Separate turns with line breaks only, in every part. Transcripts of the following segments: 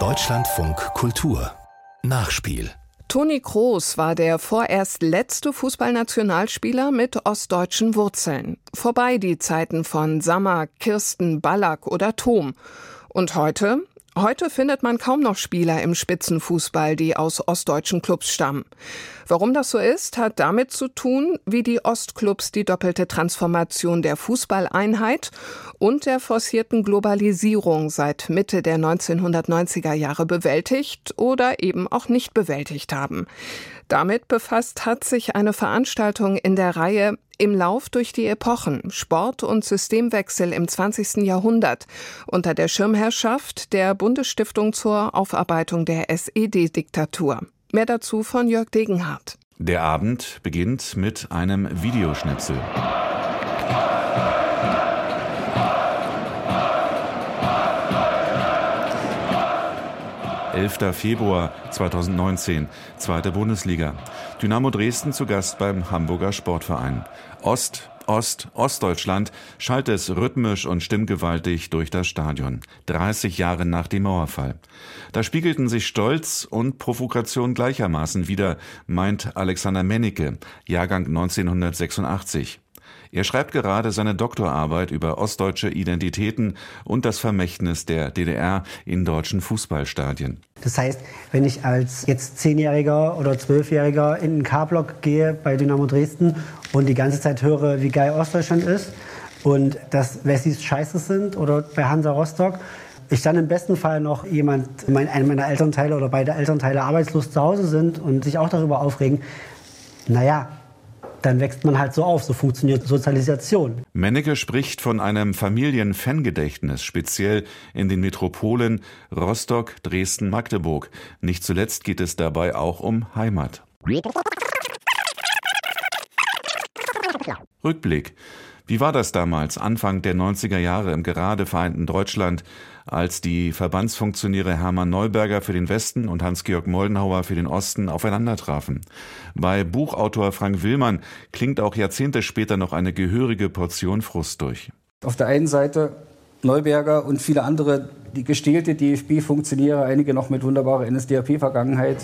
Deutschlandfunk Kultur Nachspiel
Toni Kroos war der vorerst letzte Fußballnationalspieler mit ostdeutschen Wurzeln. Vorbei die Zeiten von Sammer, Kirsten, Ballack oder Thom. Und heute? Heute findet man kaum noch Spieler im Spitzenfußball, die aus ostdeutschen Clubs stammen. Warum das so ist, hat damit zu tun, wie die Ostclubs die doppelte Transformation der Fußballeinheit und der forcierten Globalisierung seit Mitte der 1990er Jahre bewältigt oder eben auch nicht bewältigt haben. Damit befasst hat sich eine Veranstaltung in der Reihe Im Lauf durch die Epochen Sport und Systemwechsel im 20. Jahrhundert unter der Schirmherrschaft der Bundesstiftung zur Aufarbeitung der SED-Diktatur. Mehr dazu von Jörg Degenhardt.
Der Abend beginnt mit einem Videoschnipsel. 11. Februar 2019, zweite Bundesliga. Dynamo Dresden zu Gast beim Hamburger Sportverein. Ost, Ost, Ostdeutschland schallt es rhythmisch und stimmgewaltig durch das Stadion. 30 Jahre nach dem Mauerfall. Da spiegelten sich Stolz und Provokation gleichermaßen wieder, meint Alexander Mennecke, Jahrgang 1986. Er schreibt gerade seine Doktorarbeit über ostdeutsche Identitäten und das Vermächtnis der DDR in deutschen Fußballstadien.
Das heißt, wenn ich als jetzt Zehnjähriger oder Zwölfjähriger in den K-Block gehe bei Dynamo Dresden und die ganze Zeit höre, wie geil Ostdeutschland ist und dass Wessis scheiße sind oder bei Hansa Rostock, ich dann im besten Fall noch jemand, mein, einer meiner Elternteile oder beide Elternteile arbeitslos zu Hause sind und sich auch darüber aufregen, naja, dann wächst man halt so auf. So funktioniert Sozialisation.
Mennecke spricht von einem Familienfangedächtnis, speziell in den Metropolen Rostock, Dresden, Magdeburg. Nicht zuletzt geht es dabei auch um Heimat. Rückblick. Wie war das damals, Anfang der 90er Jahre im gerade vereinten Deutschland, als die Verbandsfunktionäre Hermann Neuberger für den Westen und Hans-Georg Moldenhauer für den Osten aufeinandertrafen? Bei Buchautor Frank Willmann klingt auch Jahrzehnte später noch eine gehörige Portion Frust durch.
Auf der einen Seite Neuberger und viele andere die gestählte DFB-Funktionäre, einige noch mit wunderbarer NSDAP-Vergangenheit,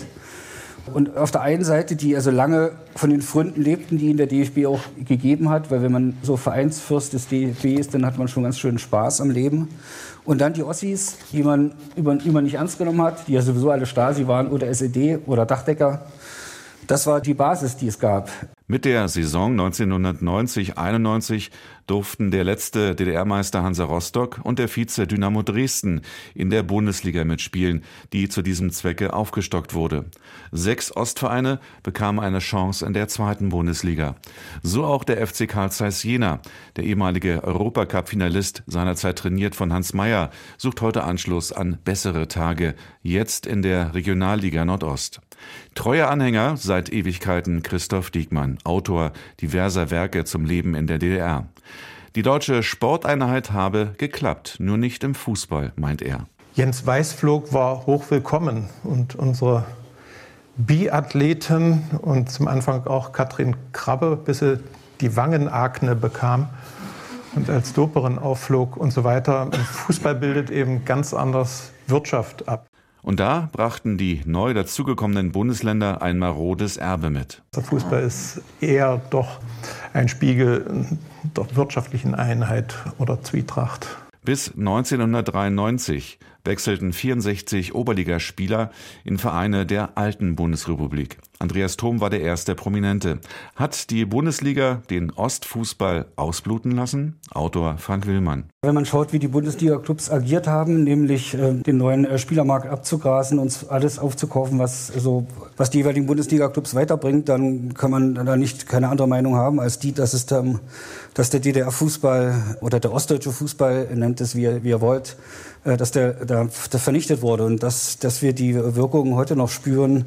und auf der einen Seite, die also lange von den Freunden lebten, die in der DFB auch gegeben hat, weil wenn man so Vereinsfürst des DFB ist, dann hat man schon ganz schön Spaß am Leben. Und dann die Ossis, die man, man nicht ernst genommen hat, die ja sowieso alle Stasi waren oder SED oder Dachdecker. Das war die Basis, die es gab.
Mit der Saison 1990-91 durften der letzte DDR-Meister Hansa Rostock und der Vize Dynamo Dresden in der Bundesliga mitspielen, die zu diesem Zwecke aufgestockt wurde. Sechs Ostvereine bekamen eine Chance in der zweiten Bundesliga. So auch der FC Karl Zeiss Jena, der ehemalige Europacup-Finalist, seinerzeit trainiert von Hans Meyer, sucht heute Anschluss an bessere Tage, jetzt in der Regionalliga Nordost. Treuer Anhänger seit Ewigkeiten Christoph Diekmann, Autor diverser Werke zum Leben in der DDR. Die deutsche Sporteinheit habe geklappt, nur nicht im Fußball, meint er.
Jens Weißflog war hochwillkommen und unsere Biathleten und zum Anfang auch Katrin Krabbe, bis sie die Wangenakne bekam und als Doperin aufflog und so weiter. Fußball bildet eben ganz anders Wirtschaft ab.
Und da brachten die neu dazugekommenen Bundesländer ein marodes Erbe mit.
Der Fußball ist eher doch ein Spiegel der wirtschaftlichen Einheit oder Zwietracht.
Bis 1993 wechselten 64 Oberligaspieler in Vereine der alten Bundesrepublik. Andreas Thom war der erste Prominente. Hat die Bundesliga den Ostfußball ausbluten lassen? Autor Frank Willmann.
Wenn man schaut, wie die Bundesliga-Clubs agiert haben, nämlich äh, den neuen äh, Spielermarkt abzugrasen und alles aufzukaufen, was, so, was die jeweiligen Bundesliga-Clubs weiterbringt, dann kann man da nicht keine andere Meinung haben als die, dass, es dann, dass der DDR-Fußball oder der ostdeutsche Fußball, nennt es wie, wie ihr wollt, dass der, der, der vernichtet wurde und dass, dass wir die Wirkungen heute noch spüren,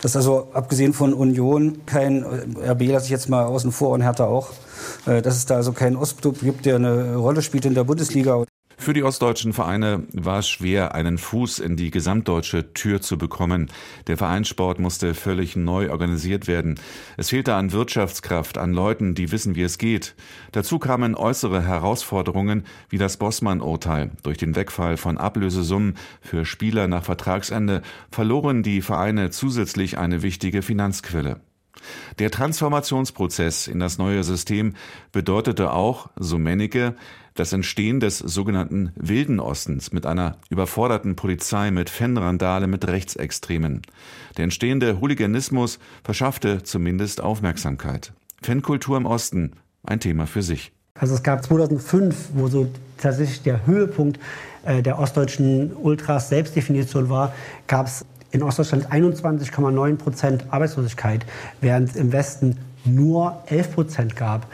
dass also abgesehen von Union kein, äh, RB lasse ich jetzt mal außen vor und Hertha auch, äh, dass es da also keinen Ostclub gibt, der eine Rolle spielt in der Bundesliga.
Für die ostdeutschen Vereine war es schwer, einen Fuß in die gesamtdeutsche Tür zu bekommen. Der Vereinssport musste völlig neu organisiert werden. Es fehlte an Wirtschaftskraft, an Leuten, die wissen, wie es geht. Dazu kamen äußere Herausforderungen wie das Bossmann-Urteil. Durch den Wegfall von Ablösesummen für Spieler nach Vertragsende verloren die Vereine zusätzlich eine wichtige Finanzquelle. Der Transformationsprozess in das neue System bedeutete auch, so Mennecke, das Entstehen des sogenannten Wilden Ostens mit einer überforderten Polizei, mit Fanrandale, mit Rechtsextremen. Der entstehende Hooliganismus verschaffte zumindest Aufmerksamkeit. Fankultur im Osten, ein Thema für sich.
Also es gab 2005, wo so tatsächlich der Höhepunkt äh, der ostdeutschen Ultras Selbstdefinition war, gab es in Ostdeutschland 21,9 Prozent Arbeitslosigkeit, während es im Westen nur 11 Prozent gab.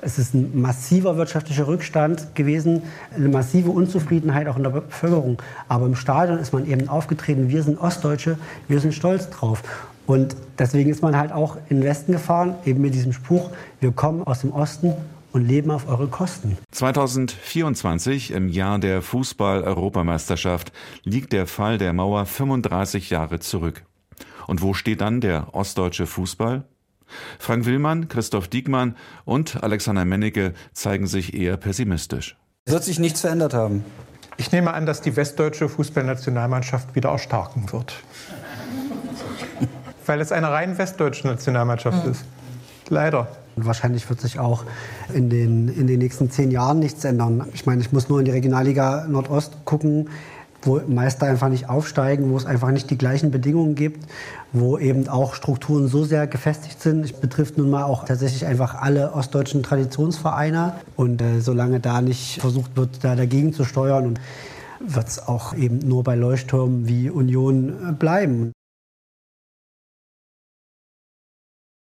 Es ist ein massiver wirtschaftlicher Rückstand gewesen, eine massive Unzufriedenheit auch in der Bevölkerung. Aber im Stadion ist man eben aufgetreten, wir sind Ostdeutsche, wir sind stolz drauf. Und deswegen ist man halt auch in den Westen gefahren, eben mit diesem Spruch, wir kommen aus dem Osten und leben auf eure Kosten.
2024, im Jahr der Fußball-Europameisterschaft, liegt der Fall der Mauer 35 Jahre zurück. Und wo steht dann der ostdeutsche Fußball? Frank Willmann, Christoph Diekmann und Alexander Mennecke zeigen sich eher pessimistisch.
Es wird sich nichts verändert haben.
Ich nehme an, dass die westdeutsche Fußballnationalmannschaft wieder erstarken wird. Weil es eine rein westdeutsche Nationalmannschaft ist. Leider.
Und wahrscheinlich wird sich auch in den, in den nächsten zehn Jahren nichts ändern. Ich meine, ich muss nur in die Regionalliga Nordost gucken wo Meister einfach nicht aufsteigen, wo es einfach nicht die gleichen Bedingungen gibt, wo eben auch Strukturen so sehr gefestigt sind. Es betrifft nun mal auch tatsächlich einfach alle ostdeutschen Traditionsvereine. Und äh, solange da nicht versucht wird, da dagegen zu steuern, wird es auch eben nur bei Leuchttürmen wie Union äh, bleiben.